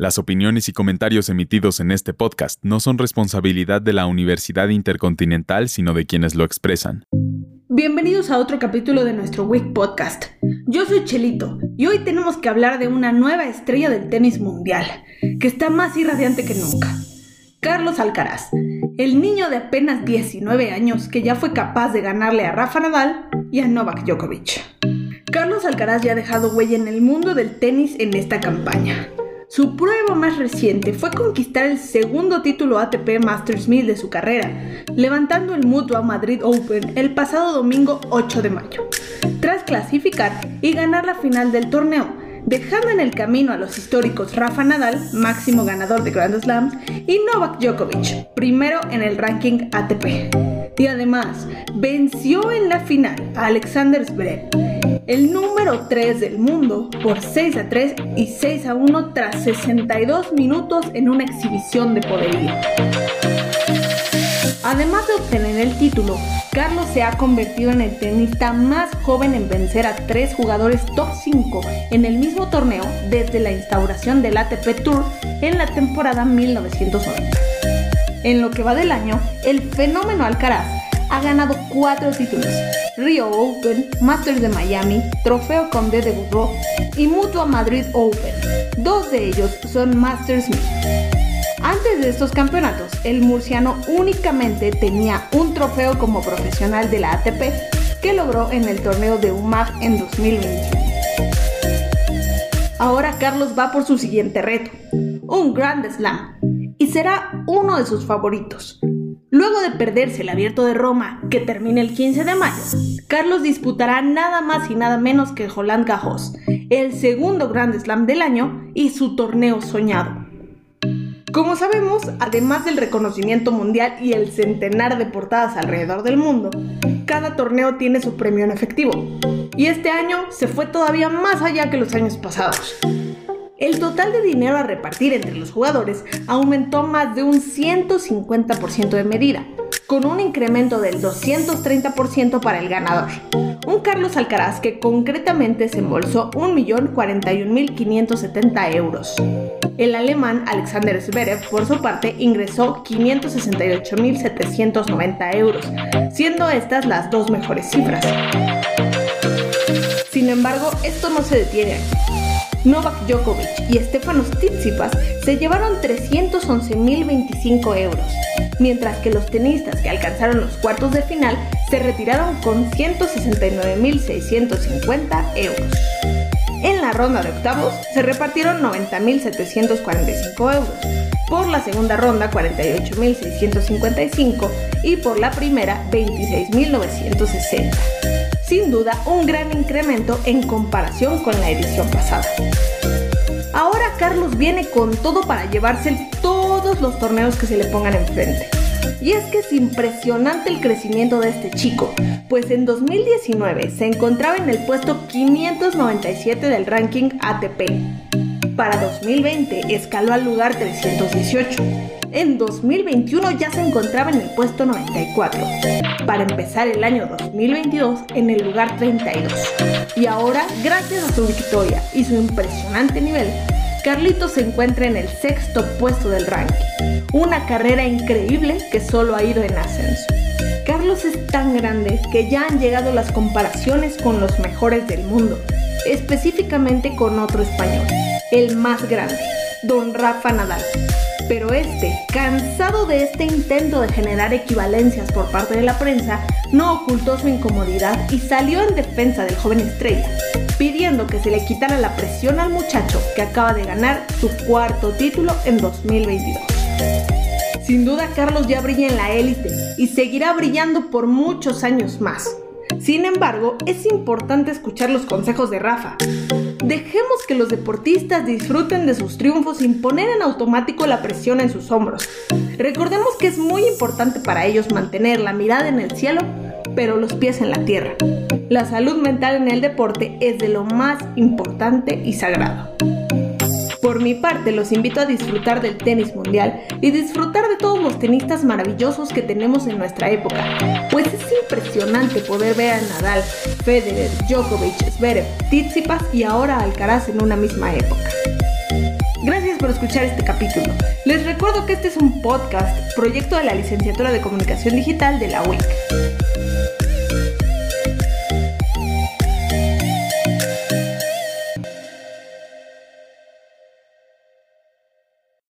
Las opiniones y comentarios emitidos en este podcast no son responsabilidad de la Universidad Intercontinental, sino de quienes lo expresan. Bienvenidos a otro capítulo de nuestro Week Podcast. Yo soy Chelito y hoy tenemos que hablar de una nueva estrella del tenis mundial, que está más irradiante que nunca. Carlos Alcaraz, el niño de apenas 19 años que ya fue capaz de ganarle a Rafa Nadal y a Novak Djokovic. Carlos Alcaraz ya ha dejado huella en el mundo del tenis en esta campaña. Su prueba más reciente fue conquistar el segundo título ATP Masters 1000 de su carrera, levantando el Mutua Madrid Open el pasado domingo 8 de mayo, tras clasificar y ganar la final del torneo, dejando en el camino a los históricos Rafa Nadal, máximo ganador de Grand Slams, y Novak Djokovic, primero en el ranking ATP. Y además, venció en la final a Alexander Zverev, el número 3 del mundo por 6 a 3 y 6 a 1 tras 62 minutos en una exhibición de poderío. Además de obtener el título, Carlos se ha convertido en el tenista más joven en vencer a tres jugadores top 5 en el mismo torneo desde la instauración del ATP Tour en la temporada 1990. En lo que va del año, el fenómeno Alcaraz ha ganado cuatro títulos, Rio Open, Masters de Miami, Trofeo Conde de Burro y Mutua Madrid Open. Dos de ellos son Masters 1000. Antes de estos campeonatos, el murciano únicamente tenía un trofeo como profesional de la ATP que logró en el torneo de UMAG en 2020. Ahora Carlos va por su siguiente reto, un Grand Slam, y será uno de sus favoritos. Luego de perderse el abierto de Roma, que termina el 15 de mayo, Carlos disputará nada más y nada menos que Roland Garros, el segundo Grand Slam del año y su torneo soñado. Como sabemos, además del reconocimiento mundial y el centenar de portadas alrededor del mundo, cada torneo tiene su premio en efectivo. Y este año se fue todavía más allá que los años pasados. El total de dinero a repartir entre los jugadores aumentó más de un 150% de medida, con un incremento del 230% para el ganador. Un Carlos Alcaraz que concretamente se embolsó 1.041.570 euros. El alemán Alexander Zverev, por su parte, ingresó 568.790 euros, siendo estas las dos mejores cifras. Sin embargo, esto no se detiene aquí. Novak Djokovic y Stefanos Tsitsipas se llevaron 311.025 euros, mientras que los tenistas que alcanzaron los cuartos de final se retiraron con 169.650 euros. En la ronda de octavos se repartieron 90.745 euros, por la segunda ronda 48.655 y por la primera 26.960 duda un gran incremento en comparación con la edición pasada. Ahora Carlos viene con todo para llevarse todos los torneos que se le pongan enfrente. Y es que es impresionante el crecimiento de este chico, pues en 2019 se encontraba en el puesto 597 del ranking ATP. Para 2020 escaló al lugar 318 en 2021 ya se encontraba en el puesto 94, para empezar el año 2022 en el lugar 32. Y ahora, gracias a su victoria y su impresionante nivel, Carlitos se encuentra en el sexto puesto del ranking. Una carrera increíble que solo ha ido en ascenso. Carlos es tan grande que ya han llegado las comparaciones con los mejores del mundo, específicamente con otro español, el más grande, don Rafa Nadal. Pero este, cansado de este intento de generar equivalencias por parte de la prensa, no ocultó su incomodidad y salió en defensa del joven estrella, pidiendo que se le quitara la presión al muchacho que acaba de ganar su cuarto título en 2022. Sin duda Carlos ya brilla en la élite y seguirá brillando por muchos años más. Sin embargo, es importante escuchar los consejos de Rafa, Dejemos que los deportistas disfruten de sus triunfos sin poner en automático la presión en sus hombros. Recordemos que es muy importante para ellos mantener la mirada en el cielo, pero los pies en la tierra. La salud mental en el deporte es de lo más importante y sagrado. Por mi parte, los invito a disfrutar del tenis mundial y disfrutar de todos los tenistas maravillosos que tenemos en nuestra época, pues es impresionante poder ver a Nadal, Federer, Djokovic, Zverev, Tsitsipas y ahora Alcaraz en una misma época. Gracias por escuchar este capítulo. Les recuerdo que este es un podcast, proyecto de la Licenciatura de Comunicación Digital de la UIC.